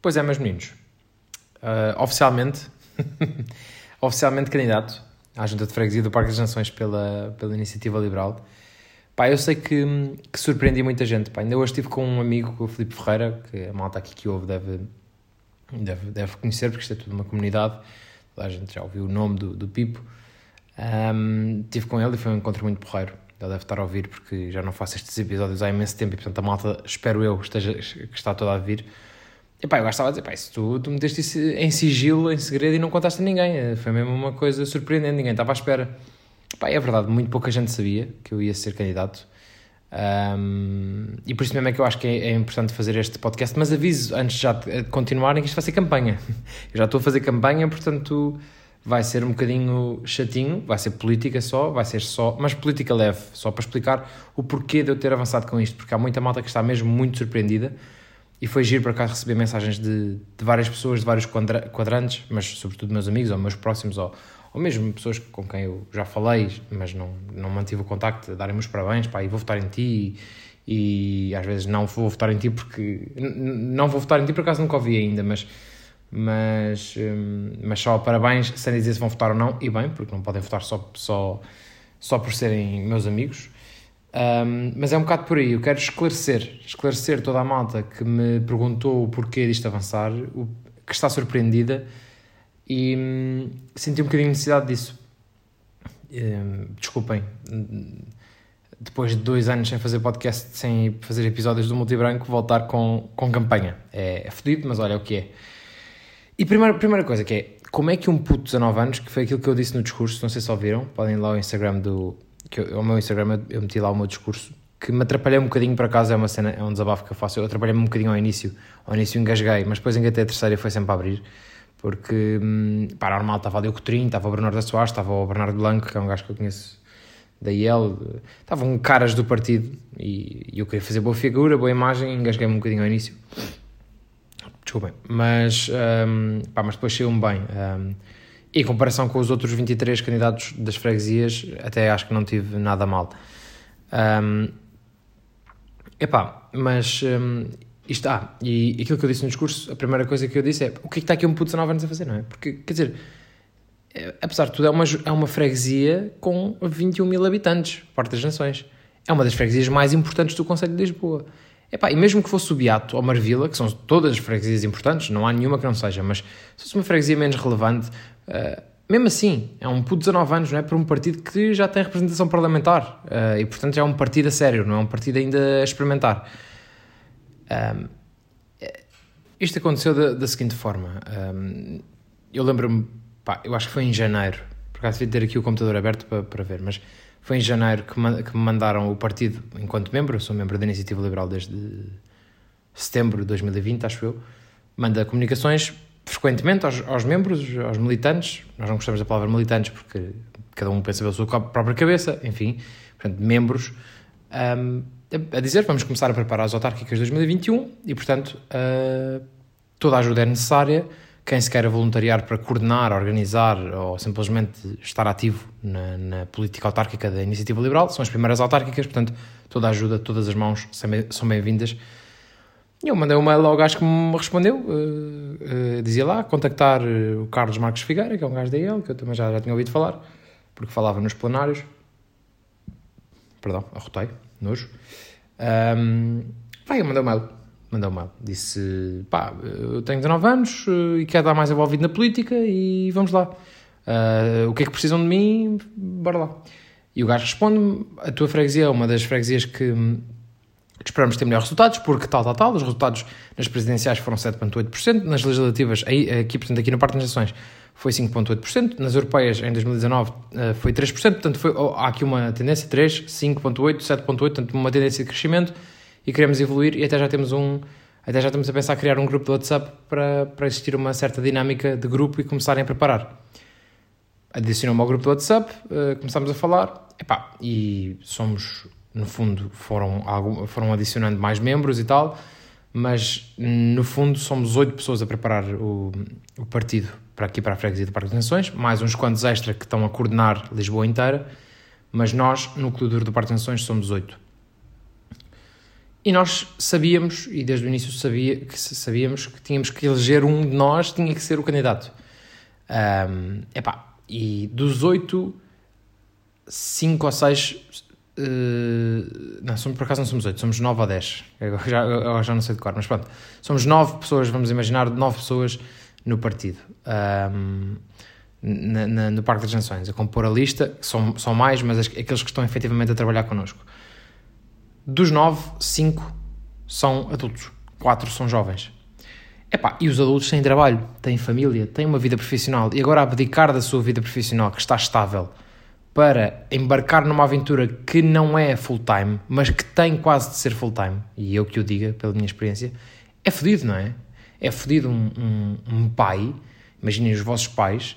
Pois é, meus meninos. Uh, oficialmente, oficialmente candidato à Junta de Freguesia do Parque das Nações pela, pela Iniciativa Liberal. Pá, eu sei que, que surpreendi muita gente. Pá, ainda hoje estive com um amigo, o Filipe Ferreira, que a malta aqui que ouve deve, deve, deve conhecer, porque isto é tudo uma comunidade. Toda a gente já ouviu o nome do, do Pipo. Um, estive com ele e foi um encontro muito porreiro. Ele deve estar a ouvir porque já não faço estes episódios há imenso tempo e, portanto, a malta, espero eu, esteja, que está toda a vir. E pá, eu gostava de dizer, pá, isso tu, tu meteste isso em sigilo, em segredo e não contaste a ninguém. Eh, foi mesmo uma coisa surpreendente, ninguém estava à espera. Pá, é verdade, muito pouca gente sabia que eu ia ser candidato. Um, e por isso mesmo é que eu acho que é, é, importante fazer este podcast. Mas aviso, antes já de continuarem, que isto vai ser campanha. Eu já estou a fazer campanha, portanto vai ser um bocadinho chatinho, vai ser política só, vai ser só, mas política leve, só para explicar o porquê de eu ter avançado com isto, porque há muita malta que está mesmo muito surpreendida e foi giro para cá receber mensagens de, de várias pessoas, de vários quadrantes, mas sobretudo meus amigos ou meus próximos, ou, ou mesmo pessoas com quem eu já falei, mas não, não mantive o contacto, darem-me os parabéns, pá, e vou votar em ti, e, e, às vezes não vou votar em ti porque, não vou votar em ti por acaso nunca ouvi ainda, mas, mas, hum, mas só parabéns, sem dizer se vão votar ou não, e bem, porque não podem votar só, só, só por serem meus amigos, um, mas é um bocado por aí, eu quero esclarecer, esclarecer toda a malta que me perguntou o porquê disto avançar, o, que está surpreendida e hum, senti um bocadinho necessidade disso. Desculpem, depois de dois anos sem fazer podcast, sem fazer episódios do Multibranco, voltar com, com campanha. É, é fodido, mas olha o que é. E primeira, primeira coisa que é, como é que um puto de 19 anos, que foi aquilo que eu disse no discurso, não sei se ouviram, podem ir lá ao Instagram do, que eu, ao meu Instagram eu meti lá o meu discurso, que me atrapalhei um bocadinho, por acaso é uma cena, é um desabafo que eu faço, eu atrapalhei-me um bocadinho ao início, ao início engasguei, mas depois engatei a terceira e foi sempre a abrir, porque, hum, pá, normal, estava ali o Coutinho, estava o Bernardo da Soares, estava o Bernardo Blanco, que é um gajo que eu conheço da IEL, estavam caras do partido e, e eu queria fazer boa figura, boa imagem, engasguei-me um bocadinho ao início. Desculpem, mas, um, pá, mas depois saiu-me bem. Um, em comparação com os outros 23 candidatos das freguesias, até acho que não tive nada mal. Um, epá, mas um, isto, ah, e aquilo que eu disse no discurso, a primeira coisa que eu disse é o que é que está aqui um puto de 19 anos a fazer, não é? Porque, quer dizer, é, apesar de tudo, é uma, é uma freguesia com 21 mil habitantes, Porta das Nações. É uma das freguesias mais importantes do Conselho de Lisboa. Epá, e mesmo que fosse o Beato ou Marvila, que são todas as freguesias importantes, não há nenhuma que não seja, mas se fosse uma freguesia menos relevante, uh, mesmo assim, é um puto de 19 anos, não é? Para um partido que já tem representação parlamentar uh, e, portanto, já é um partido a sério, não é um partido ainda a experimentar. Um, isto aconteceu da, da seguinte forma. Um, eu lembro-me, eu acho que foi em janeiro, por acaso devia ter aqui o computador aberto para, para ver, mas foi em janeiro que, me mandaram o partido enquanto membro, eu sou membro da Iniciativa Liberal desde setembro de 2020, acho eu, manda comunicações frequentemente aos, aos, membros, aos militantes, nós não gostamos da palavra militantes porque cada um pensa pela sua própria cabeça, enfim, portanto, membros, um, a dizer vamos começar a preparar as autárquicas de 2021 e, portanto, uh, toda a ajuda é necessária quem se queira voluntariar para coordenar, organizar ou simplesmente estar ativo na, na, política autárquica da Iniciativa Liberal, são as primeiras autárquicas, portanto, toda a ajuda, todas as mãos são bem-vindas. E eu mandei um mail ao gajo que me respondeu, uh, uh, dizia lá, contactar eh, o Carlos Marcos Figueira, que é um gajo da IEL, que eu também já, já tinha ouvido falar, porque falava nos plenários. Perdão, arrotei, nojo. Um, vai, eu mandei um mail mandou mal. Disse: pá, eu tenho 19 anos eh, e quero estar mais envolvido na política e vamos lá. Uh, o que é que precisam de mim? Bora lá. E o gajo responde-me: a tua freguesia é uma das freguesias que, que esperamos ter melhores resultados, porque tal, tal, tal. Os resultados nas presidenciais foram 7,8%, nas legislativas, aqui, portanto, aqui no Parque das Nações, foi 5,8%, nas europeias em 2019 uh, foi 3%, portanto foi, oh, há aqui uma tendência 3, 5,8, 7,8, portanto uma tendência de crescimento e queremos evoluir e até já temos um até já estamos a pensar criar um grupo de WhatsApp para, para existir uma certa dinâmica de grupo e começarem a preparar. Adicionou-me ao grupo de WhatsApp, uh, começámos a falar, epá, e somos, no fundo, foram, foram adicionando mais membros e tal, mas no fundo somos oito pessoas a preparar o, o partido para aqui para a freguesia do Parque das Nações, mais uns quantos extra que estão a coordenar Lisboa inteira, mas nós, no duro do Parque das Nações, somos oito. E nós sabíamos, e desde o início sabia, que sabíamos que tínhamos que eleger um de nós, tinha que ser o candidato. Um, epá, e dos oito, cinco ou seis. Uh, não, somos, por acaso não somos oito, somos nove ou dez. Eu já, eu já não sei de cor, mas pronto. Somos nove pessoas, vamos imaginar, nove pessoas no partido. Um, na, na, no Parque das Nações, a compor a lista, são, são mais, mas aqueles que estão efetivamente a trabalhar connosco. Dos nove, cinco são adultos, quatro são jovens. Epá, e os adultos têm trabalho, têm família, têm uma vida profissional e agora abdicar da sua vida profissional, que está estável, para embarcar numa aventura que não é full-time, mas que tem quase de ser full-time, e eu que o diga pela minha experiência, é fodido, não é? É fodido um, um, um pai, imaginem os vossos pais,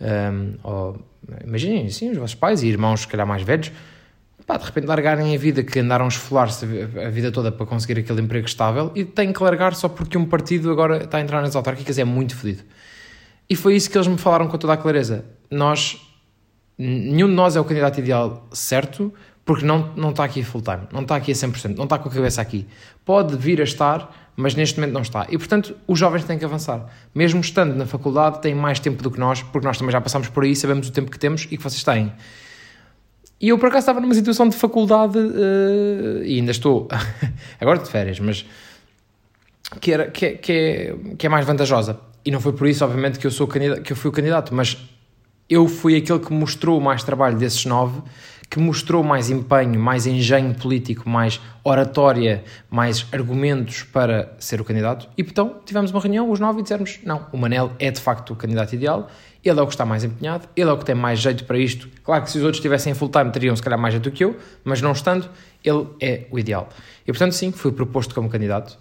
um, ou, imaginem, sim, os vossos pais e irmãos, se calhar mais velhos, pá, de repente largarem a vida que andaram a esfolar-se a vida toda para conseguir aquele emprego estável e têm que largar só porque um partido agora está a entrar nas autárquicas é muito fodido. E foi isso que eles me falaram com toda a clareza. Nós, nenhum de nós é o candidato ideal certo, porque não, não está aqui full time, não está aqui a 100%, não está com a cabeça aqui. Pode vir a estar, mas neste momento não está. E portanto, os jovens têm que avançar. Mesmo estando na faculdade, têm mais tempo do que nós, porque nós também já passamos por aí, sabemos o tempo que temos e que vocês têm. E eu por acaso estava numa situação de faculdade, uh, e ainda estou, agora de férias, mas que, era, que, é, que, é, que é mais vantajosa. E não foi por isso, obviamente, que eu, sou que eu fui o candidato, mas eu fui aquele que mostrou mais trabalho desses nove que mostrou mais empenho, mais engenho político, mais oratória, mais argumentos para ser o candidato. E então tivemos uma reunião, os nove, e dissemos: não, o Manel é de facto o candidato ideal, ele é o que está mais empenhado, ele é o que tem mais jeito para isto. Claro que se os outros estivessem full time teriam se calhar mais jeito do que eu, mas não estando, ele é o ideal. E portanto, sim, fui proposto como candidato.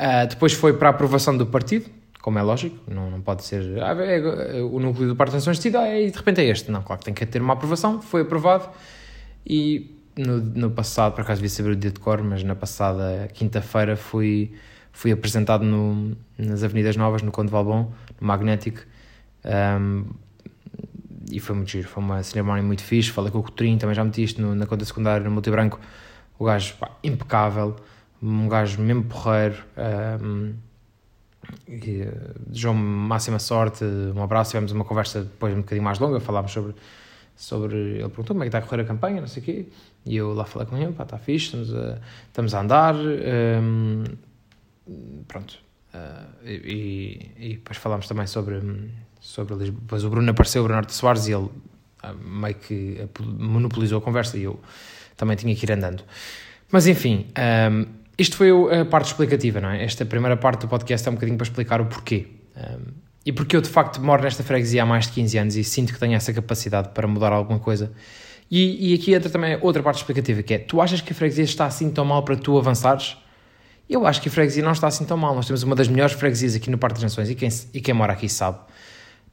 Uh, depois foi para a aprovação do partido, como é lógico, não, não pode ser ah, é, é, o núcleo do Partido Nações decide ah, e de repente é este. Não, claro que tem que ter uma aprovação, foi aprovado e no, no passado, por acaso devia saber o dia de cor, mas na passada quinta-feira fui, fui apresentado no, nas Avenidas Novas, no Conde Valbon, no Magnético, um, e foi muito giro, foi uma cerimónia muito fixe, falei com o Coutinho, também já meti isto no, na conta secundária, no multibranco, o gajo pá, impecável, um gajo mesmo porreiro, um, eh, desejou-me máxima sorte, um abraço, tivemos uma conversa depois um bocadinho mais longa, falámos sobre, sobre ele perguntou como é que está a correr a campanha, não sei o quê, e eu lá falei com ele, pá, está fixe, estamos a, estamos a andar, um, pronto, uh, e, e, depois falámos também sobre, sobre Lisboa, depois o Bruno apareceu, o Bernardo Soares, e ele uh, meio que monopolizou a conversa, e eu também tinha que ir andando. Mas enfim, um, isto foi a parte explicativa, não é? Esta primeira parte do podcast é um bocadinho para explicar o porquê. Um, e porque eu de facto moro nesta freguesia há mais de 15 anos e sinto que tenho essa capacidade para mudar alguma coisa. E, e aqui entra também outra parte explicativa que é: tu achas que a freguesia está assim tão mal para tu avançares? Eu acho que a freguesia não está assim tão mal. Nós temos uma das melhores freguesias aqui no Parque das Nações e quem, e quem mora aqui sabe.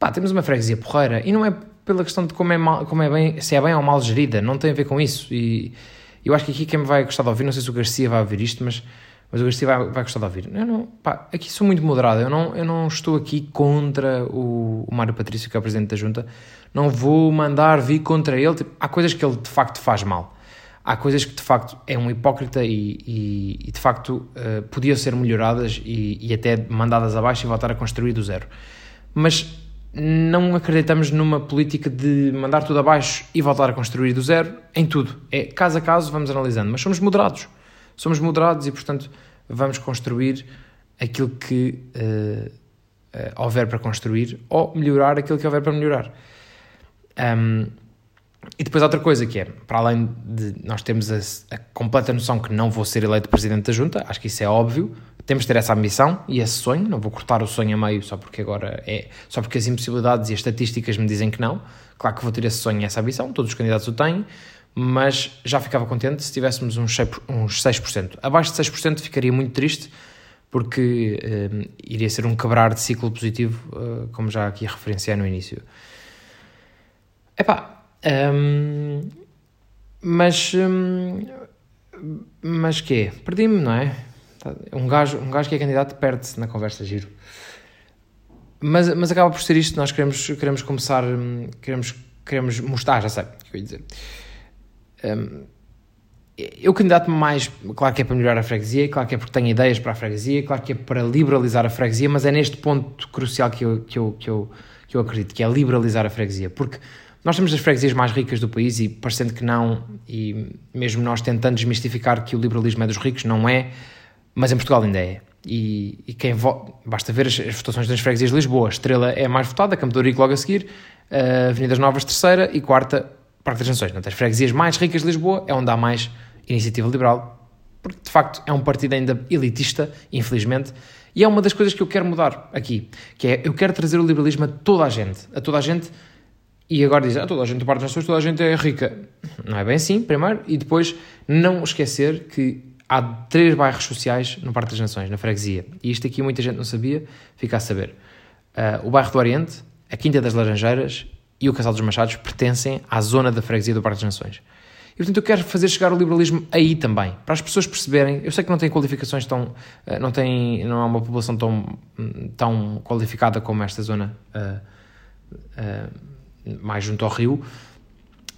Pá, temos uma freguesia porreira e não é pela questão de como é, mal, como é bem, se é bem ou mal gerida, não tem a ver com isso. E eu acho que aqui quem me vai gostar de ouvir, não sei se o Garcia vai ouvir isto, mas, mas o Garcia vai, vai gostar de ouvir. Eu não, pá, aqui sou muito moderado, eu não, eu não estou aqui contra o, o Mário Patrício, que é o Presidente da Junta, não vou mandar vir contra ele, tipo, há coisas que ele de facto faz mal. Há coisas que de facto é um hipócrita e, e, e de facto uh, podiam ser melhoradas e, e até mandadas abaixo e voltar a construir do zero. Mas não acreditamos numa política de mandar tudo abaixo e voltar a construir do zero em tudo. É caso a caso, vamos analisando, mas somos moderados. Somos moderados e, portanto, vamos construir aquilo que uh, uh, houver para construir ou melhorar aquilo que houver para melhorar. Um, e depois outra coisa que é, para além de nós termos a, a completa noção que não vou ser eleito Presidente da Junta, acho que isso é óbvio, temos de ter essa ambição e esse sonho, não vou cortar o sonho a meio só porque agora é, só porque as impossibilidades e as estatísticas me dizem que não, claro que vou ter esse sonho e essa ambição, todos os candidatos o têm, mas já ficava contente se tivéssemos uns 6%. Abaixo de 6% ficaria muito triste, porque um, iria ser um quebrar de ciclo positivo, uh, como já aqui referenciei no início. Epá, um, mas... Um, mas quê? Perdi-me, não é? Um gajo, um gajo que é candidato perde-se na conversa giro. Mas, mas acaba por ser isto, nós queremos, queremos começar, queremos, queremos mostrar, já sei o que eu ia dizer. Um, eu candidato-me mais, claro que é para melhorar a freguesia, claro que é porque tenho ideias para a freguesia, claro que é para liberalizar a freguesia, mas é neste ponto crucial que eu, que eu, que eu, que eu acredito, que é liberalizar a freguesia, porque nós temos as freguesias mais ricas do país e parecendo que não, e mesmo nós tentando desmistificar que o liberalismo é dos ricos, não é, mas em Portugal ainda é. E, e quem vota, basta ver as, as, votações das freguesias de Lisboa, Estrela é a mais votada, Campo de logo a seguir, uh, Avenidas Novas terceira e quarta Parque das Nações. Portanto, as freguesias mais ricas de Lisboa é onde há mais iniciativa liberal, porque de facto é um partido ainda elitista, infelizmente, e é uma das coisas que eu quero mudar aqui, que é eu quero trazer o liberalismo a toda a gente, a toda a gente, e agora diz, a ah, toda a gente do Parque das Nações, toda a gente é rica. Não é bem assim, primeiro, e depois não esquecer que há três bairros sociais no Parque das Nações, na freguesia, e isto aqui muita gente não sabia, fica a saber. Uh, o bairro do Oriente, a Quinta das Laranjeiras e o Casal dos Machados pertencem à zona da freguesia do Parque das Nações. E portanto eu quero fazer chegar o liberalismo aí também, para as pessoas perceberem. Eu sei que não tem qualificações tão. Eh, não, tem, não é uma população tão, tão qualificada como esta zona uh, uh, mais junto ao rio.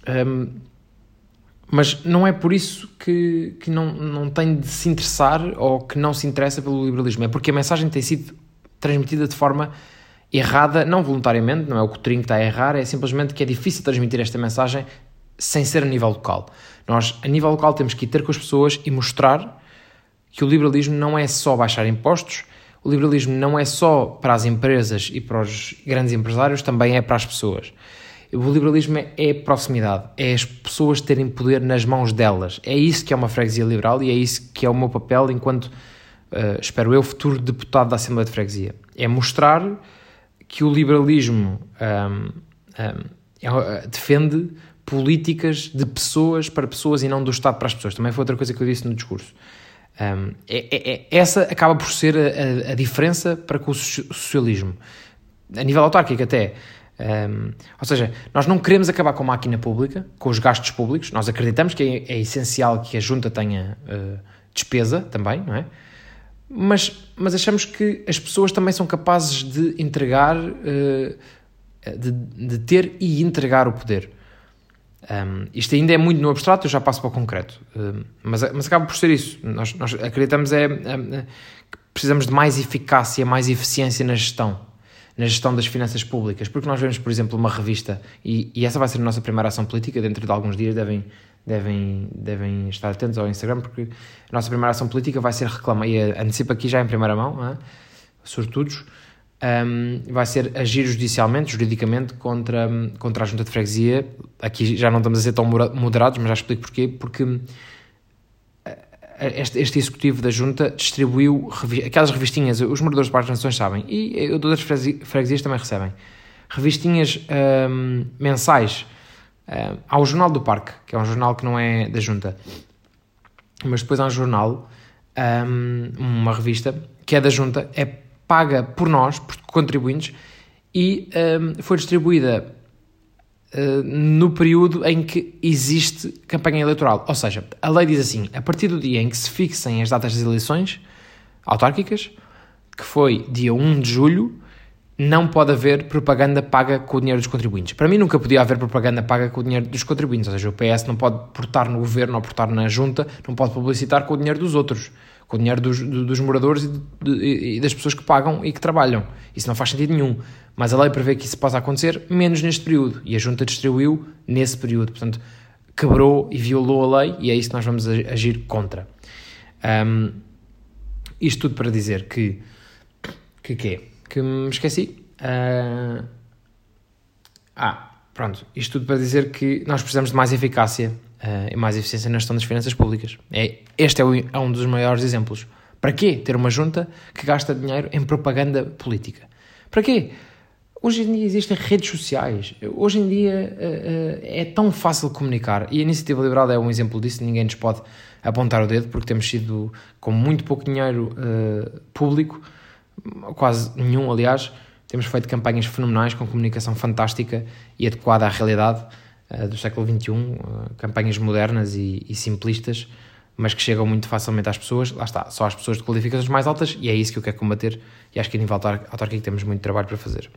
Um, mas não é por isso que, que não, não tem de se interessar ou que não se interessa pelo liberalismo. É porque a mensagem tem sido transmitida de forma errada, não voluntariamente, não é o Coutrinho que está a errar, é simplesmente que é difícil transmitir esta mensagem sem ser a nível local. Nós, a nível local, temos que ir ter com as pessoas e mostrar que o liberalismo não é só baixar impostos, o liberalismo não é só para as empresas e para os grandes empresários, também é para as pessoas. O liberalismo é proximidade, é as pessoas terem poder nas mãos delas. É isso que é uma freguesia liberal e é isso que é o meu papel enquanto, uh, espero eu, futuro deputado da Assembleia de Freguesia. É mostrar que o liberalismo um, um, é, defende políticas de pessoas para pessoas e não do Estado para as pessoas. Também foi outra coisa que eu disse no discurso. Um, é, é, é essa acaba por ser a, a, diferença para com o socialismo. A nível autárquico até. Um, ou seja, nós não queremos acabar com a máquina pública, com os gastos públicos. Nós acreditamos que é, é essencial que a junta tenha uh, despesa também, não é? mas, mas achamos que as pessoas também são capazes de entregar, uh, de, de, ter e entregar o poder. Um, isto ainda é muito no abstrato, eu já passo para o concreto, um, mas, mas acaba por ser isso. Nós, nós acreditamos é, é, que precisamos de mais eficácia, mais eficiência na gestão, na gestão das finanças públicas, porque nós vemos, por exemplo, uma revista, e, e essa vai ser a nossa primeira ação política, dentro de alguns dias devem devem, devem estar atentos ao Instagram, porque a nossa primeira ação política vai ser reclamar, e antecipo aqui já em primeira mão, é? sobretudo, um, vai ser agir judicialmente, juridicamente, contra, contra a junta de freguesia. Aqui já não estamos a ser tão moderados, mas já explico porquê. Porque este, este executivo da junta distribuiu revi aquelas revistinhas, os moradores de Parques Nações sabem, e outras freguesias também recebem, revistinhas um, mensais Uh, há o Jornal do Parque, que é um jornal que não é da Junta, mas depois há um jornal, um, uma revista, que é da Junta, é paga por nós, por contribuintes, e um, foi distribuída uh, no período em que existe campanha eleitoral. Ou seja, a lei diz assim: a partir do dia em que se fixem as datas das eleições autárquicas, que foi dia 1 de julho, não pode haver propaganda paga com o dinheiro dos contribuintes. Para mim nunca podia haver propaganda paga com o dinheiro dos contribuintes, ou seja, o PS não pode portar no governo ou portar na junta, não pode publicitar com o dinheiro dos outros, com o dinheiro dos, dos moradores e, de, e, das pessoas que pagam e que trabalham. Isso não faz sentido nenhum. Mas a lei prevê que isso possa acontecer menos neste período e a junta distribuiu nesse período. Portanto, quebrou e violou a lei e é isso que nós vamos agir contra. Um, isto tudo para dizer que que quê? que me esqueci. Uh... Ah, pronto. Isto tudo para dizer que nós precisamos de mais eficácia uh, mais eficiência na gestão das finanças públicas. É, este é, o, é um dos maiores exemplos. Para quê ter uma junta que gasta dinheiro em propaganda política? Para quê? Hoje em dia existem redes sociais. Hoje em dia uh, uh, é tão fácil comunicar. E a Iniciativa Liberal é um exemplo disso. Ninguém nos pode apontar o dedo porque temos sido com muito pouco dinheiro uh, público quase nenhum, aliás. Temos feito campanhas fenomenais com comunicação fantástica e adequada à realidade do século XXI, eh, campanhas modernas e, e, simplistas, mas que chegam muito facilmente às pessoas. Lá está, só às pessoas de qualificações mais altas e é isso que eu quero combater. E acho que a nível autárquico temos muito trabalho para fazer.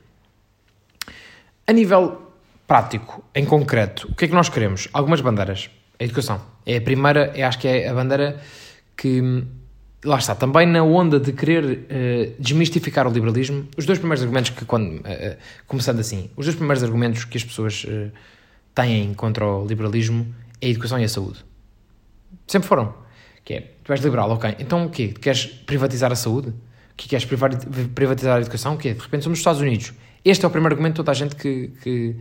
A nível prático, em concreto, o que é que nós queremos? Algumas bandeiras. A educação. É a primeira, é, acho que é a bandeira que. Lá está, também na onda de querer uh, desmistificar o liberalismo, os dois primeiros argumentos que, quando, uh, começando assim, os dois primeiros argumentos que as pessoas uh, têm contra o liberalismo é a educação e a saúde. Sempre foram. Que é, tu és liberal, ok, então o quê? Queres privatizar a saúde? que queres privatizar a educação? O quê? De repente somos os Estados Unidos. Este é o primeiro argumento de toda a gente que, que,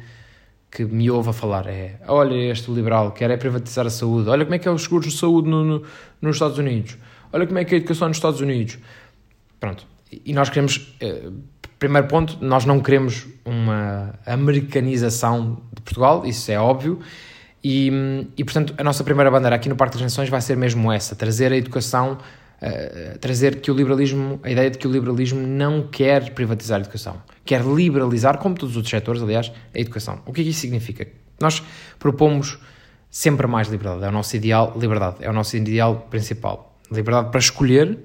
que me ouve a falar. É, olha este liberal, quer é privatizar a saúde. Olha como é que é os seguros de saúde no, no, nos Estados Unidos. Olha como é que é a educação nos Estados Unidos. Pronto. E nós queremos... Eh, primeiro ponto, nós não queremos uma americanização de Portugal, isso é óbvio. E, e, portanto, a nossa primeira bandeira aqui no Parque das Nações vai ser mesmo essa: trazer a educação uh, trazer que o liberalismo, a ideia de que o liberalismo não quer privatizar a educação, quer liberalizar, como todos os outros setores, aliás, a educação. O que é que isso significa? Nós propomos sempre mais liberdade, é o nosso ideal, liberdade, é o nosso ideal principal. Liberdade para escolher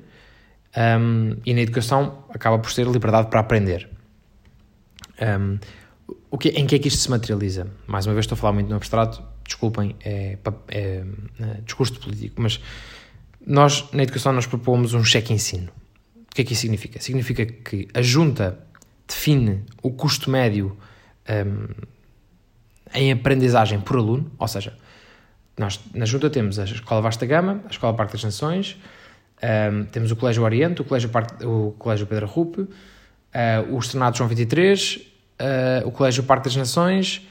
um, e na educação acaba por ser liberdade para aprender. Um, o que, em que é que isto se materializa? Mais uma vez estou a falar muito no abstrato, desculpem, é, é, é discurso político, mas nós, na educação, nós propomos um cheque-ensino. O que é que isso significa? Significa que a junta define o custo médio um, em aprendizagem por aluno, ou seja, nós na junta temos a Escola Vasta Gama, a Escola Parque das Nações, um, temos o Colégio Oriente, o Colégio, Parque, o Colégio Pedro Rupe, uh, o Estrenado João 23, uh, o Colégio Parque das Nações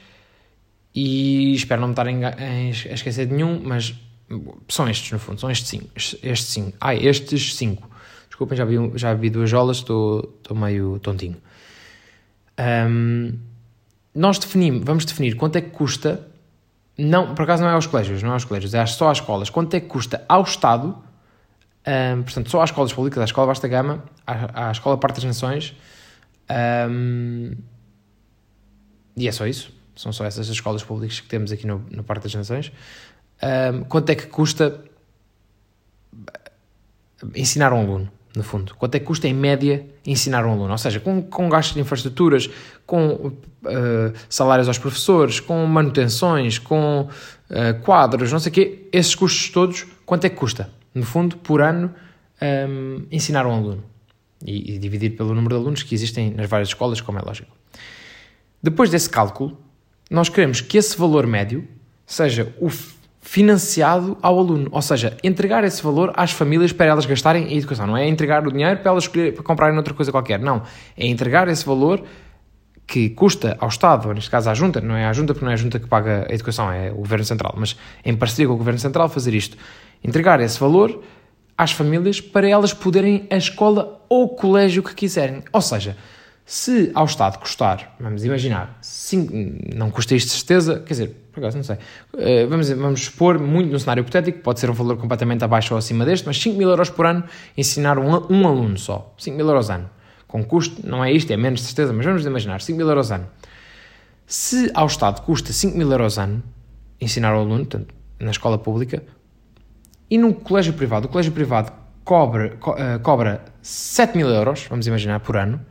e espero não me estar a esquecer de nenhum, mas são estes, no fundo, são estes cinco. Estes cinco. Ah, estes cinco. Desculpem, já vi, já vi duas jolas, estou, estou meio tontinho. Um, nós definimos, vamos definir quanto é que custa, não, por acaso não é aos colégios, não é aos colégios, é só às escolas, quanto é que custa ao Estado, um, portanto, só às escolas públicas, à Escola Vasta Gama, à, à Escola Parte das Nações, um, e é só isso. São só essas escolas públicas que temos aqui no, no Parque das Nações um, quanto é que custa ensinar um aluno, no fundo? Quanto é que custa, em média, ensinar um aluno? Ou seja, com, com gastos de infraestruturas, com uh, salários aos professores, com manutenções, com uh, quadros, não sei o quê, esses custos todos, quanto é que custa, no fundo, por ano, um, ensinar um aluno? E, e dividir pelo número de alunos que existem nas várias escolas, como é lógico. Depois desse cálculo, nós queremos que esse valor médio seja o financiado ao aluno, ou seja, entregar esse valor às famílias para elas gastarem em educação, não é entregar o dinheiro para elas para comprarem outra coisa qualquer, não, é entregar esse valor que custa ao Estado, ou neste caso à Junta, não é à Junta porque não é a Junta que paga a educação, é o Governo Central, mas em parceria com o Governo Central fazer isto, entregar esse valor às famílias para elas poderem a escola ou colégio que quiserem, ou seja, se ao Estado custar, vamos imaginar, cinco, não custa isto de certeza, quer dizer, por acaso não sei, uh, vamos, vamos expor muito no cenário hipotético, pode ser um valor completamente abaixo ou acima deste, mas 5 mil euros por ano ensinar um, um aluno só, 5 mil euros ano, com custo, não é isto, é menos de certeza, mas vamos imaginar, 5 mil euros ano. Se ao Estado custa 5 mil euros ano ensinar o aluno, portanto, na escola pública, e no colégio privado, o colégio privado cobra, co, uh, cobra 7 mil euros, vamos imaginar, por ano,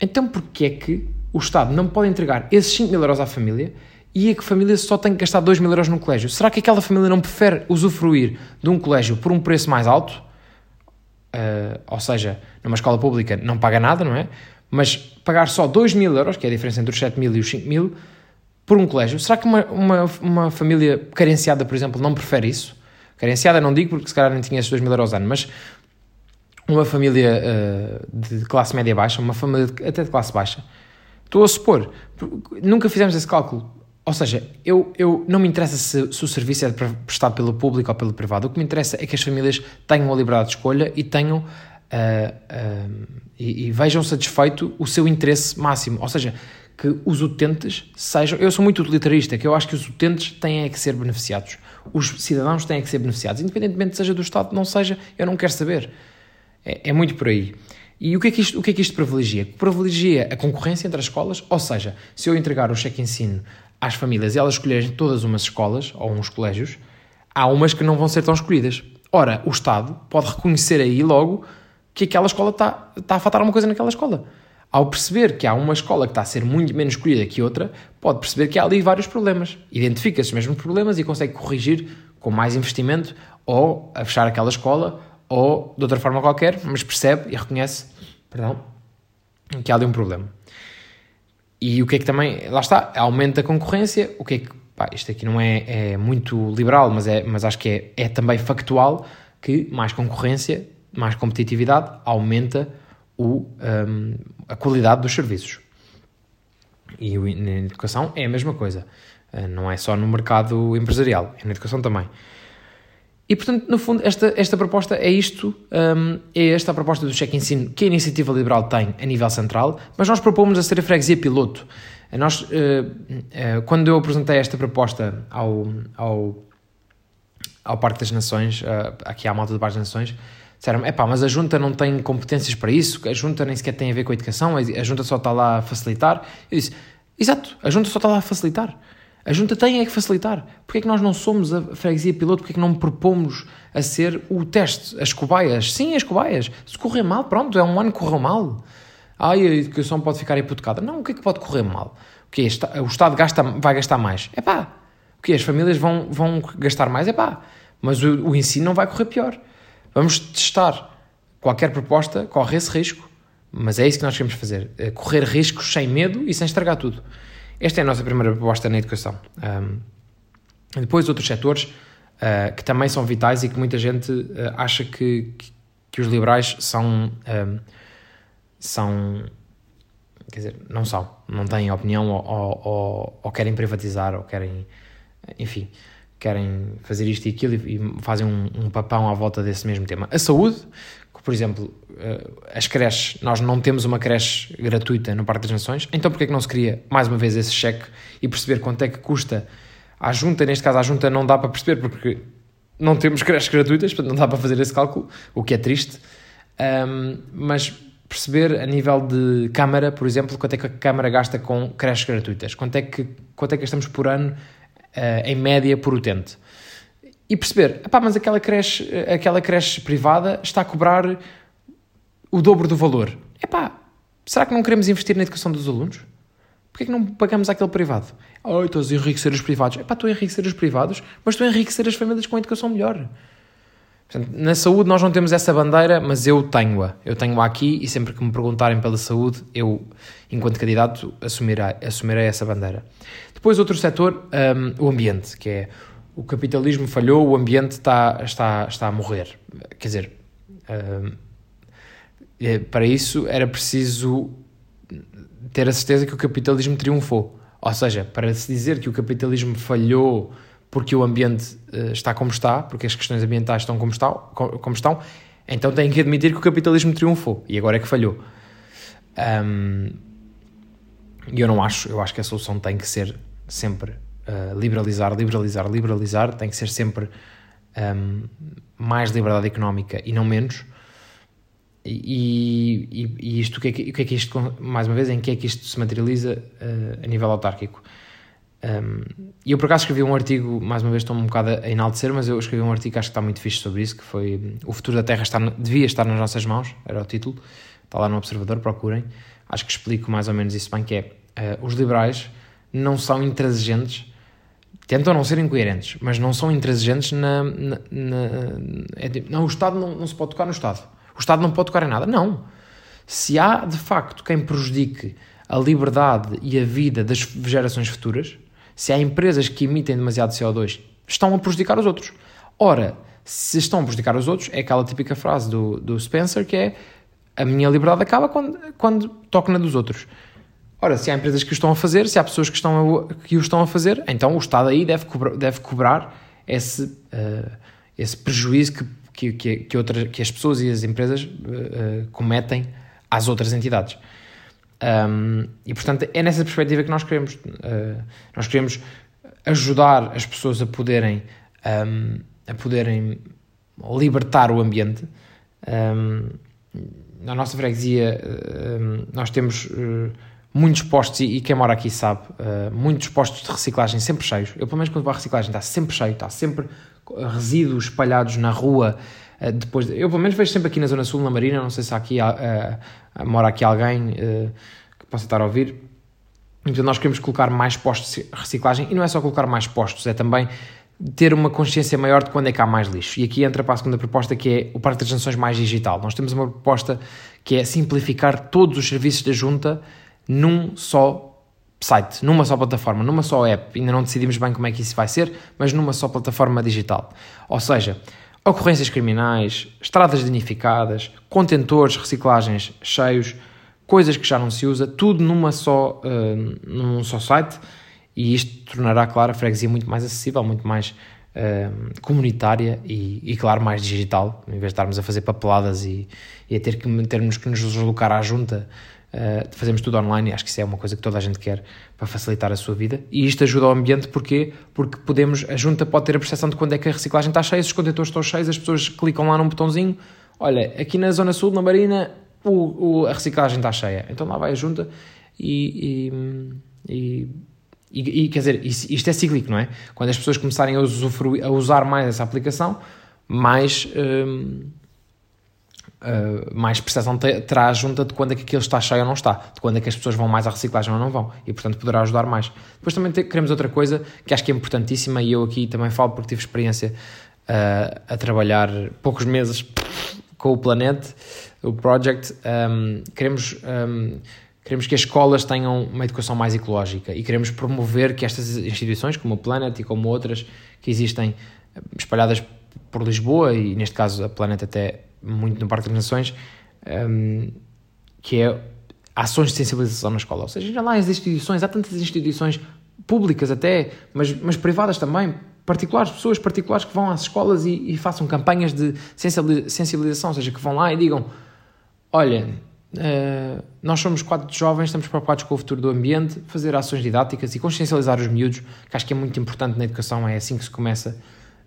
então porquê é que o Estado não pode entregar esses 5 mil euros à família e a que família só tem que gastar 2 mil euros num colégio? Será que aquela família não prefere usufruir de um colégio por um preço mais alto? Uh, ou seja, numa escola pública não paga nada, não é? Mas pagar só 2 mil euros, que é a diferença entre os 7 mil e os 5 mil, por um colégio, será que uma, uma, uma família carenciada, por exemplo, não prefere isso? Carenciada não digo porque se calhar nem tinha esses 2 mil euros ano, mas uma família uh, de classe média baixa, uma família de, até de classe baixa, estou a supor, nunca fizemos esse cálculo. Ou seja, eu, eu não me interessa se, se, o serviço é prestado pelo público ou pelo privado. O que me interessa é que as famílias tenham a liberdade de escolha e tenham uh, uh, e, e, vejam satisfeito o seu interesse máximo. Ou seja, que os utentes sejam. Eu sou muito utilitarista, que eu acho que os utentes têm que ser beneficiados. Os cidadãos têm que ser beneficiados, independentemente seja do Estado, não seja, eu não quero saber. É, é, muito por aí. E o que, é que isto, o que é que isto privilegia? Privilegia a concorrência entre as escolas, ou seja, se eu entregar o cheque ensino às famílias e elas escolherem todas umas escolas ou uns colégios, há umas que não vão ser tão escolhidas. Ora, o Estado pode reconhecer aí logo que aquela escola está, está a faltar uma coisa naquela escola. Ao perceber que há uma escola que está a ser muito menos escolhida que outra, pode perceber que há ali vários problemas. Identifica esses mesmos problemas e consegue corrigir com mais investimento ou a fechar aquela escola ou de outra forma qualquer, mas percebe e reconhece perdão, que há ali um problema. E o que é que também, lá está, aumenta a concorrência, o que é que, pá, isto aqui não é, é muito liberal, mas, é, mas acho que é, é também factual que mais concorrência, mais competitividade aumenta o, um, a qualidade dos serviços. E na educação é a mesma coisa. Eh, não é só no mercado empresarial, é na educação também. E, portanto, no fundo, esta, esta proposta é isto, um, é esta a proposta do cheque ensino que a Iniciativa Liberal tem a nível central, mas nós propomos a ser a freguesia piloto. Nós, uh, uh, quando eu apresentei esta proposta ao, ao, ao Parque das Nações, uh, aqui à malta do Parque das Nações, disseram é pá, mas a Junta não tem competências para isso, a Junta nem sequer tem a ver com a educação, a Junta só está lá a facilitar. Eu disse, exato, a Junta só está lá a facilitar. A junta tem é que facilitar. Porquê é que nós não somos a freguesia piloto? Porquê é que não propomos a ser o teste, as cobaias? Sim, as cobaias. Se correr mal, pronto, é um ano que correu mal. Ai, a educação pode ficar hipotecada. Não, o que é que pode correr mal? O que O Estado gasta, vai gastar mais? É pá. O que As famílias vão, vão gastar mais? É pá. Mas o, o ensino não vai correr pior. Vamos testar. Qualquer proposta corre esse risco. Mas é isso que nós queremos fazer. É correr riscos sem medo e sem estragar tudo. Esta é a nossa primeira proposta na educação. Um, depois, outros setores uh, que também são vitais e que muita gente uh, acha que, que, que, os liberais são, um, são. Quer dizer, não são. Não têm opinião ou, ou, ou, ou querem privatizar ou querem. Enfim, querem fazer isto e aquilo e, e fazem um, um papão à volta desse mesmo tema. A saúde, por exemplo, eh, as creches, nós não temos uma creche gratuita no Parque das Nações, então porquê é que não se cria mais uma vez esse cheque e perceber quanto é que custa? À junta, neste caso à junta não dá para perceber porque não temos creches gratuitas, portanto não dá para fazer esse cálculo, o que é triste, um, mas perceber a nível de Câmara, por exemplo, quanto é que a Câmara gasta com creches gratuitas, quanto é que, quanto é que gastamos por ano em média por utente e perceber, mas aquela creche, aquela creche privada está a cobrar o dobro do valor. Epá, será que não queremos investir na educação dos alunos? Porquê é que não pagamos aquele privado? Oh, estou a enriquecer os privados. Epá, estou a enriquecer os privados, mas estou a enriquecer as famílias com a educação melhor. Portanto, na saúde nós não temos essa bandeira, mas eu tenho-a. Eu tenho-a aqui e sempre que me perguntarem pela saúde, eu, enquanto candidato, assumirei, assumirei essa bandeira. Depois, outro setor, um, o ambiente, que é o capitalismo falhou, o ambiente está, está, está a morrer. Quer dizer, uh, para isso era preciso ter a certeza que o capitalismo triunfou. Ou seja, para se dizer que o capitalismo falhou porque o ambiente uh, está como está, porque as questões ambientais estão como estão, como estão, então tem que admitir que o capitalismo triunfou e agora é que falhou. E um, eu não acho, eu acho que a solução tem que ser sempre uh, liberalizar, liberalizar, liberalizar, tem que ser sempre um, mais liberdade económica e não menos. E, e, e isto, o que, é que, o que, é que, isto, mais uma vez, em que é que isto se materializa uh, a nível autárquico? Um, eu por acaso escrevi um artigo, mais uma vez estou um bocado a enaltecer, mas eu escrevi um artigo que acho que está muito fixe sobre isso, que foi O futuro da Terra está, devia estar nas nossas mãos, era o título, está lá no Observador, procurem. Acho que explico mais ou menos isso bem, que é, uh, os liberais não são intransigentes tentam não ser incoerentes, mas não são intransigentes na. na, na é tipo, não, o Estado não, não se pode tocar no Estado. O Estado não pode tocar em nada. Não. Se há de facto quem prejudique a liberdade e a vida das gerações futuras, se há empresas que emitem demasiado CO2, estão a prejudicar os outros. Ora, se estão a prejudicar os outros, é aquela típica frase do, do Spencer que é a minha liberdade acaba quando, quando toco na dos outros. Ora, se há empresas que o estão a fazer, se há pessoas que, estão a, que o estão a fazer, então o Estado aí deve cobrar, deve cobrar esse, uh, esse prejuízo que, que, que, outras, que as pessoas e as empresas uh, cometem às outras entidades. Um, e, portanto, é nessa perspectiva que nós queremos. Uh, nós queremos ajudar as pessoas a poderem, um, a poderem libertar o ambiente. Um, na nossa freguesia, nós temos muitos postos, e, quem mora aqui sabe, uh, muitos postos de reciclagem sempre cheios. Eu, pelo menos, quando vou à reciclagem, está sempre cheio, está sempre resíduos espalhados na rua. Uh, depois, de, eu, pelo menos, vejo sempre aqui na Zona Sul, na Marina. Não sei se há aqui, uh, mora aqui alguém que possa estar a ouvir. Então, nós queremos colocar mais postos de reciclagem, e não é só colocar mais postos, é também ter uma consciência maior de quando é que há mais lixo. E aqui entra para a segunda proposta, que é o Parque de Transações mais digital. Nós temos uma proposta que é simplificar todos os serviços da junta num só site, numa só plataforma, numa só app. Ainda não decidimos bem como é que isso vai ser, mas numa só plataforma digital. Ou seja, ocorrências criminais, estradas danificadas, contentores, reciclagens cheios, coisas que já não se usa, tudo numa só, uh, num só site e isto tornará, claro, a freguesia muito mais acessível, muito mais uh, comunitária e, e, claro, mais digital, em vez de estarmos a fazer papeladas e, e a ter que, termos que nos deslocar à junta, uh, fazemos tudo online acho que isso é uma coisa que toda a gente quer para facilitar a sua vida. E isto ajuda ao ambiente, porquê? Porque podemos, a junta pode ter a percepção de quando é que a reciclagem está cheia, se os contentores estão cheios, as pessoas clicam lá num botãozinho, olha, aqui na Zona Sul, na Marina, o, o a reciclagem está cheia. Então lá vai a junta e, e, e e, e, quer dizer, isto é cíclico, não é? Quando as pessoas começarem a, usufruir, a usar mais essa aplicação, mais, hum, uh, mais percepção terá junta de quando é que aquilo está cheio ou não está, de quando é que as pessoas vão mais à reciclagem ou não vão, e portanto poderá ajudar mais. Depois também queremos outra coisa que acho que é importantíssima, e eu aqui também falo porque tive experiência uh, a trabalhar poucos meses com o Planet, o Project. Um, queremos. Um, Queremos que as escolas tenham uma educação mais ecológica e queremos promover que estas instituições, como o Planet e como outras que existem espalhadas por Lisboa e neste caso a Planet até muito no Parque das Nações, um, que é ações de sensibilização na escola. Ou seja, já lá as instituições, há tantas instituições públicas até, mas, mas privadas também, particulares, pessoas particulares que vão às escolas e, e façam campanhas de sensibilização, ou seja, que vão lá e digam, olha, Uh, nós somos quatro jovens, estamos preocupados com o futuro do ambiente, fazer ações didáticas e consciencializar os miúdos, que acho que é muito importante na educação, é assim que se começa.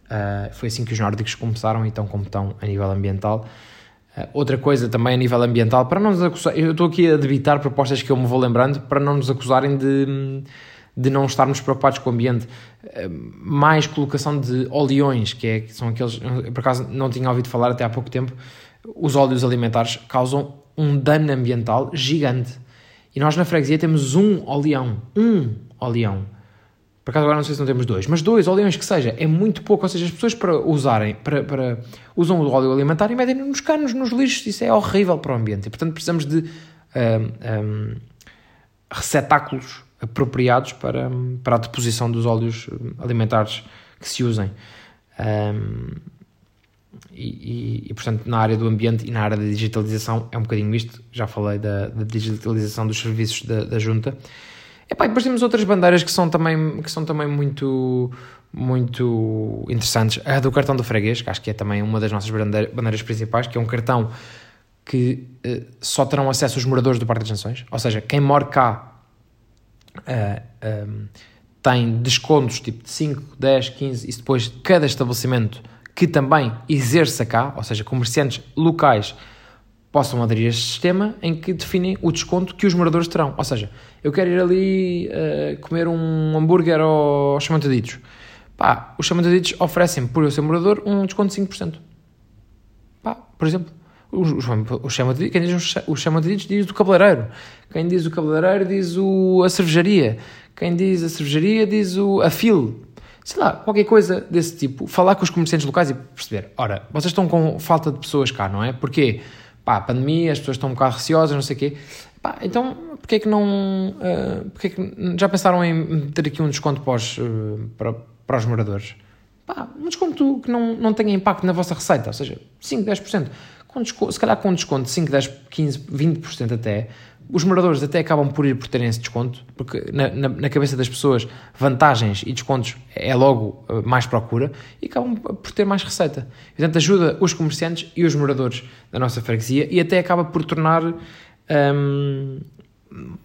Uh, foi assim que os nórdicos começaram, então, como estão a nível ambiental. Uh, outra coisa também a nível ambiental, para não nos acusar, eu estou aqui a debitar propostas que eu me vou lembrando, para não nos acusarem de, de não estarmos preocupados com o ambiente. mais colocação de oleões, que, é, que são aqueles, por acaso não tinha ouvido falar até há pouco tempo, os óleos alimentares causam um dano ambiental gigante. E nós na freguesia temos um oleão. Um oleão. Por acaso agora não sei se não temos dois, mas dois oleões que seja, é muito pouco. Ou seja, as pessoas para usarem, para, para usam o óleo alimentar e metem nos canos, nos lixos, isso é horrível para o ambiente. E portanto precisamos de um, um, receptáculos apropriados para, para a deposição dos óleos alimentares que se usem. Um, e, e, e, portanto, na área do ambiente e na área da digitalização é um bocadinho isto. Já falei da, da digitalização dos serviços da, da Junta. E pá, depois temos outras bandeiras que são também, que são também muito, muito interessantes. A do cartão do freguês, que acho que é também uma das nossas bandeiras principais, que é um cartão que uh, só terão acesso os moradores do Parque das Nações. Ou seja, quem mora cá uh, eh, um, ehm, tem descontos tipo de 5, 10, 15 e depois cada estabelecimento que também exerça cá, ou seja, comerciantes locais possam aderir a este sistema em que definem o desconto que os moradores terão. Ou seja, eu quero ir ali uh, comer um hambúrguer aos chamantaditos. Pá, os chamantaditos oferecem, por eu ser morador, um desconto de 5%. Pá, por exemplo, os, os, os quem diz os chamantaditos diz o cabeleireiro. Quem diz o cabeleireiro diz o, a cervejaria. Quem diz a cervejaria diz o, a fil sei lá, qualquer coisa desse tipo, falar com os comerciantes locais e perceber, ora, vocês estão com falta de pessoas cá, não é? Porquê? Pá, pandemia, as pessoas estão um bocado receosas, não sei o quê. Pá, então, porquê que não... Uh, porquê que já pensaram em ter aqui um desconto para os, uh, para, para os moradores? Pá, um desconto que não, não tenha impacto na vossa receita, ou seja, 5, 10%. Com desconto, se calhar com um desconto de 5, 10, 15, 20% até, os moradores até acabam por ir por terem esse desconto, porque na, na, na, cabeça das pessoas vantagens e descontos é logo uh, mais procura e acabam por ter mais receita. Portanto, ajuda os comerciantes e os moradores da nossa freguesia e até acaba por tornar um,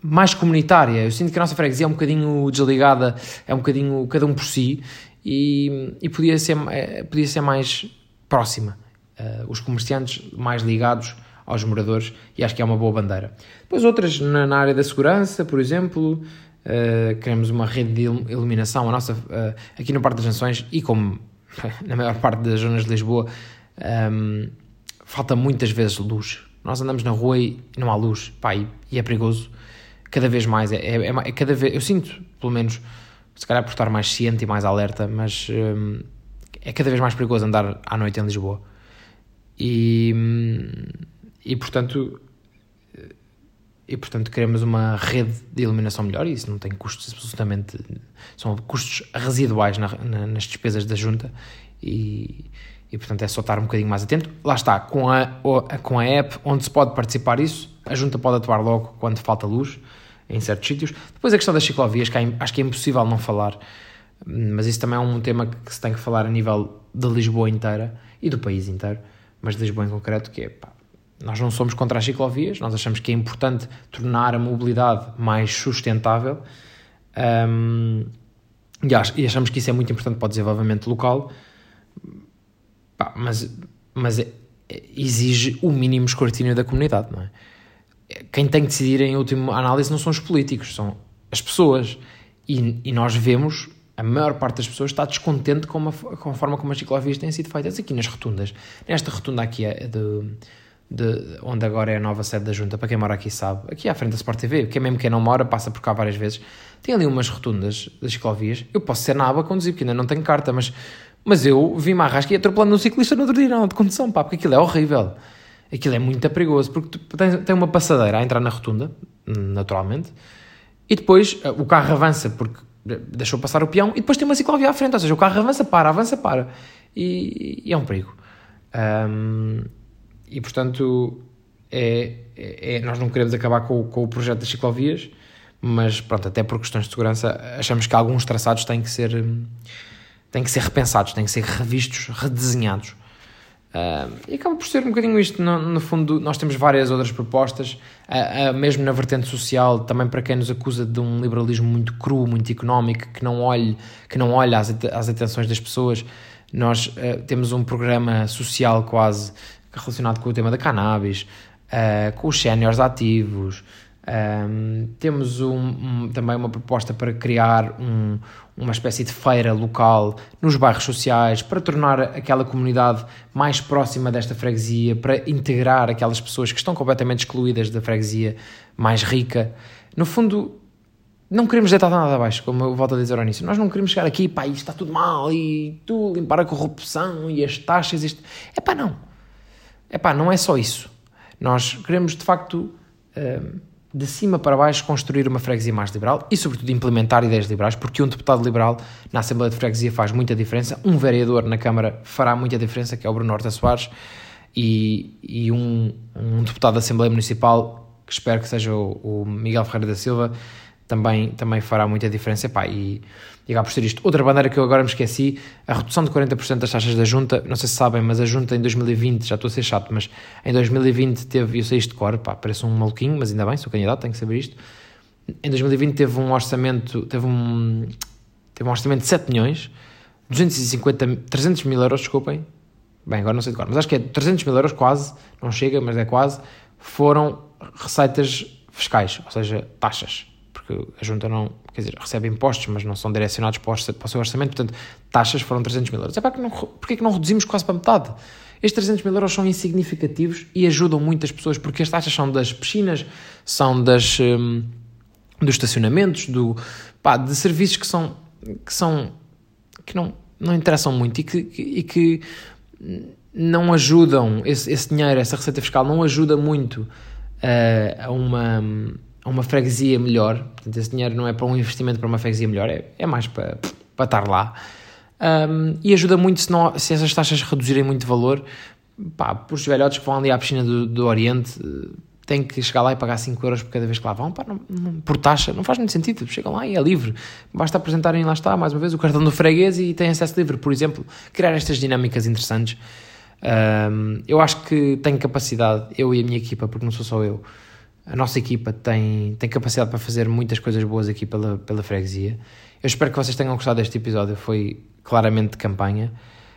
mais comunitária. Eu sinto que a nossa freguesia é um bocadinho desligada, é um bocadinho cada um por si e, e podia, ser, é, podia ser mais próxima. Uh, os comerciantes mais ligados aos moradores e acho que é uma boa bandeira. Depois outras na, na área da segurança, por exemplo, uh, queremos uma rede de iluminação, a nossa, uh, aqui no Parque das Nações e como na maior parte das zonas de Lisboa, um, ehm, falta muitas vezes luz. Nós andamos na rua e não há luz, pá, e, e é perigoso. Cada vez mais, é, é, é, cada vez, eu sinto, pelo menos, se calhar por estar mais ciente e mais alerta, mas um, é cada vez mais perigoso andar à noite em Lisboa. E, e portanto, e portanto queremos uma rede de iluminação melhor e isso não tem custos absolutamente são custos residuais na, na, nas despesas da junta e, e portanto é só estar um bocadinho mais atento. Lá está, com a, com a app onde se pode participar isso, a junta pode atuar logo quando falta luz em certos sítios. Depois a questão das ciclovias, que é, acho que é impossível não falar. Mas isso também é um tema que se tem que falar a nível de Lisboa inteira e do país inteiro, mas de Lisboa em concreto, que é pá, nós não somos contra as ciclovias, nós achamos que é importante tornar a mobilidade mais sustentável. Um, e, achamos que isso é muito importante para o desenvolvimento local, mas, mas é, exige o mínimo escrutínio da comunidade, não é? Quem tem que decidir em última análise não são os políticos, são as pessoas. E, e nós vemos a maior parte das pessoas está descontente com, a, com a forma como as ciclovias têm sido feitas aqui nas rotundas. Nesta rotunda aqui é de de, onde agora é a nova sede da Junta, para quem mora aqui sabe, aqui à frente da Sport TV, que é mesmo quem não mora, passa por cá várias vezes, tem ali umas rotundas das ciclovias, eu posso ser na aba conduzir, porque ainda não tenho carta, mas, mas eu vi-me arrasca e atropelando um ciclista no outro dia de condução, pá, porque aquilo é horrível, aquilo é muito perigoso, porque tem, tem uma passadeira a entrar na rotunda, naturalmente, e depois eh, o carro avança porque deixou passar o peão, e depois tem uma ciclovia à frente, ou seja, o carro avança, para, avança, para, e, e é um perigo. Um, e portanto é, é, é, nós não queremos acabar com, com, o projeto das ciclovias, mas pronto, até por questões de segurança achamos que alguns traçados têm que ser têm que ser repensados, têm que ser revistos, redesenhados. Uh, e acaba por ser um bocadinho isto. No, no, fundo, nós temos várias outras propostas, uh, uh, mesmo na vertente social, também para quem nos acusa de um liberalismo muito cru, muito económico, que não olhe, que não olha às, às atenções das pessoas. Nós temos um programa social quase relacionado com o tema da cannabis, uh, com os séniores ativos. Um, temos um, um, também uma proposta para criar um, uma espécie de feira local nos bairros sociais para tornar aquela comunidade mais próxima desta freguesia, para integrar aquelas pessoas que estão completamente excluídas da freguesia mais rica. No fundo, não queremos deitar nada abaixo, como eu volto a dizer ao início. Nós não queremos chegar aqui, pá, isto está tudo mal e tu limpar a corrupção e as taxas. Isto... É pá, não. Epá, não é só isso. Nós queremos, de facto, hum, de cima para baixo, construir uma freguesia mais liberal e, sobretudo, implementar ideias liberais, porque um deputado liberal na Assembleia de Freguesia faz muita diferença, um vereador na Câmara fará muita diferença, que é o Bruno Horta Soares, e, e um, um deputado da Assembleia Municipal, que espero que seja o, o Miguel Ferreira da Silva, também, também fará muita diferença. Epá, e, e por ser isto. Outra bandeira que eu agora me esqueci, a redução de 40% das taxas da Junta, não sei se sabem, mas a Junta em 2020, já estou a ser chato, mas em 2020 teve, eu sei isto de cor, pá, parece um maluquinho, mas ainda bem, sou candidato, tenho que saber isto. Em 2020 teve um orçamento, teve um, teve um orçamento de 7 milhões, 250, 300 mil euros, desculpem, bem, agora não sei de cor, mas acho que é 300 mil euros quase, não chega, mas é quase, foram receitas fiscais, ou seja, taxas porque a Junta não, quer dizer, recebe impostos, mas não são direcionados para o, seu orçamento, portanto, taxas foram 300 mil euros. É que não, porque é que não reduzimos quase para metade? Estes 300 mil euros são insignificativos e ajudam muitas pessoas, porque as taxas são das piscinas, são das, um, dos estacionamentos, do, pá, de serviços que são, que são, que não, não interessam muito e que, e que não ajudam, esse, esse dinheiro, essa receita fiscal não ajuda muito uh, a uma a uma freguesia melhor. Portanto, esse dinheiro não é para um investimento para uma freguesia melhor, é, é mais para, para estar lá. Um, e ajuda muito se, não, se essas taxas reduzirem muito valor. Pá, para os velhotes que vão ali à piscina do, do Oriente, têm que chegar lá e pagar 5 euros por cada vez que lá vão, pá, não, não, por taxa, não faz muito sentido. Chegam lá e é livre. Basta apresentarem lá está, mais uma vez, o cartão do freguês e têm acesso livre. Por exemplo, criar estas dinâmicas interessantes. Um, eu acho que tenho capacidade, eu e a minha equipa, porque não sou só eu, a nossa equipa tem, tem capacidade para fazer muitas coisas boas aqui pela, pela freguesia. Eu espero que vocês tenham gostado deste episódio, foi claramente de campanha.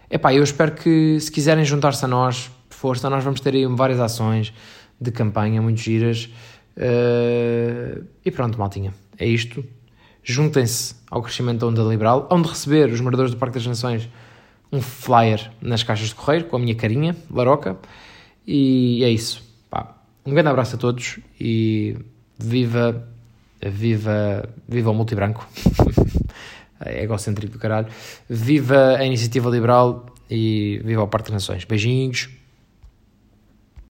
Epá, eu espero que se quiserem juntar-se a nós, força, nós vamos ter aí várias ações. de campanha, muito giras. Uh, e pronto, maltinha, é isto. Juntem-se ao crescimento da Onda Liberal, onde receber os moradores do Parque das Nações um flyer nas caixas de correio com a minha carinha, Laroca. E é isso. Um grande abraço a todos e viva, viva, viva o multibranco. é egocêntrico do caralho. Viva a iniciativa liberal e viva o Parque das Nações. Beijinhos.